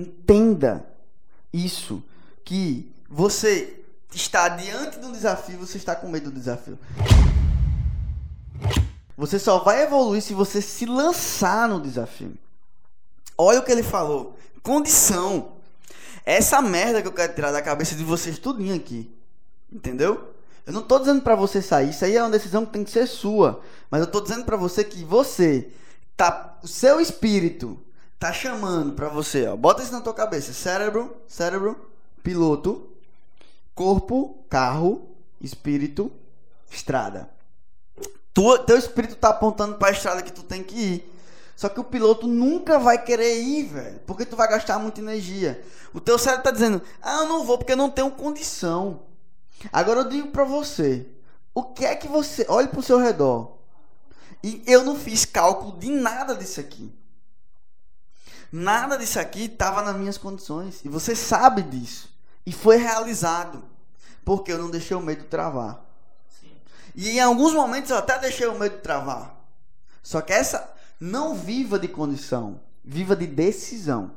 Entenda isso, que você está diante de um desafio, você está com medo do desafio. Você só vai evoluir se você se lançar no desafio. Olha o que ele falou. Condição. Essa merda que eu quero tirar da cabeça de vocês tudinho aqui. Entendeu? Eu não tô dizendo para você sair, isso aí é uma decisão que tem que ser sua, mas eu tô dizendo para você que você tá o seu espírito tá chamando para você, ó. Bota isso na tua cabeça. Cérebro, cérebro, piloto, corpo, carro, espírito, estrada. Tu, teu espírito tá apontando para a estrada que tu tem que ir. Só que o piloto nunca vai querer ir, velho, porque tu vai gastar muita energia. O teu cérebro tá dizendo: "Ah, eu não vou porque eu não tenho condição". Agora eu digo para você, o que é que você olhe para o seu redor? E eu não fiz cálculo de nada disso aqui. Nada disso aqui estava nas minhas condições. E você sabe disso. E foi realizado. Porque eu não deixei o medo travar. Sim. E em alguns momentos eu até deixei o medo travar. Só que essa não viva de condição, viva de decisão.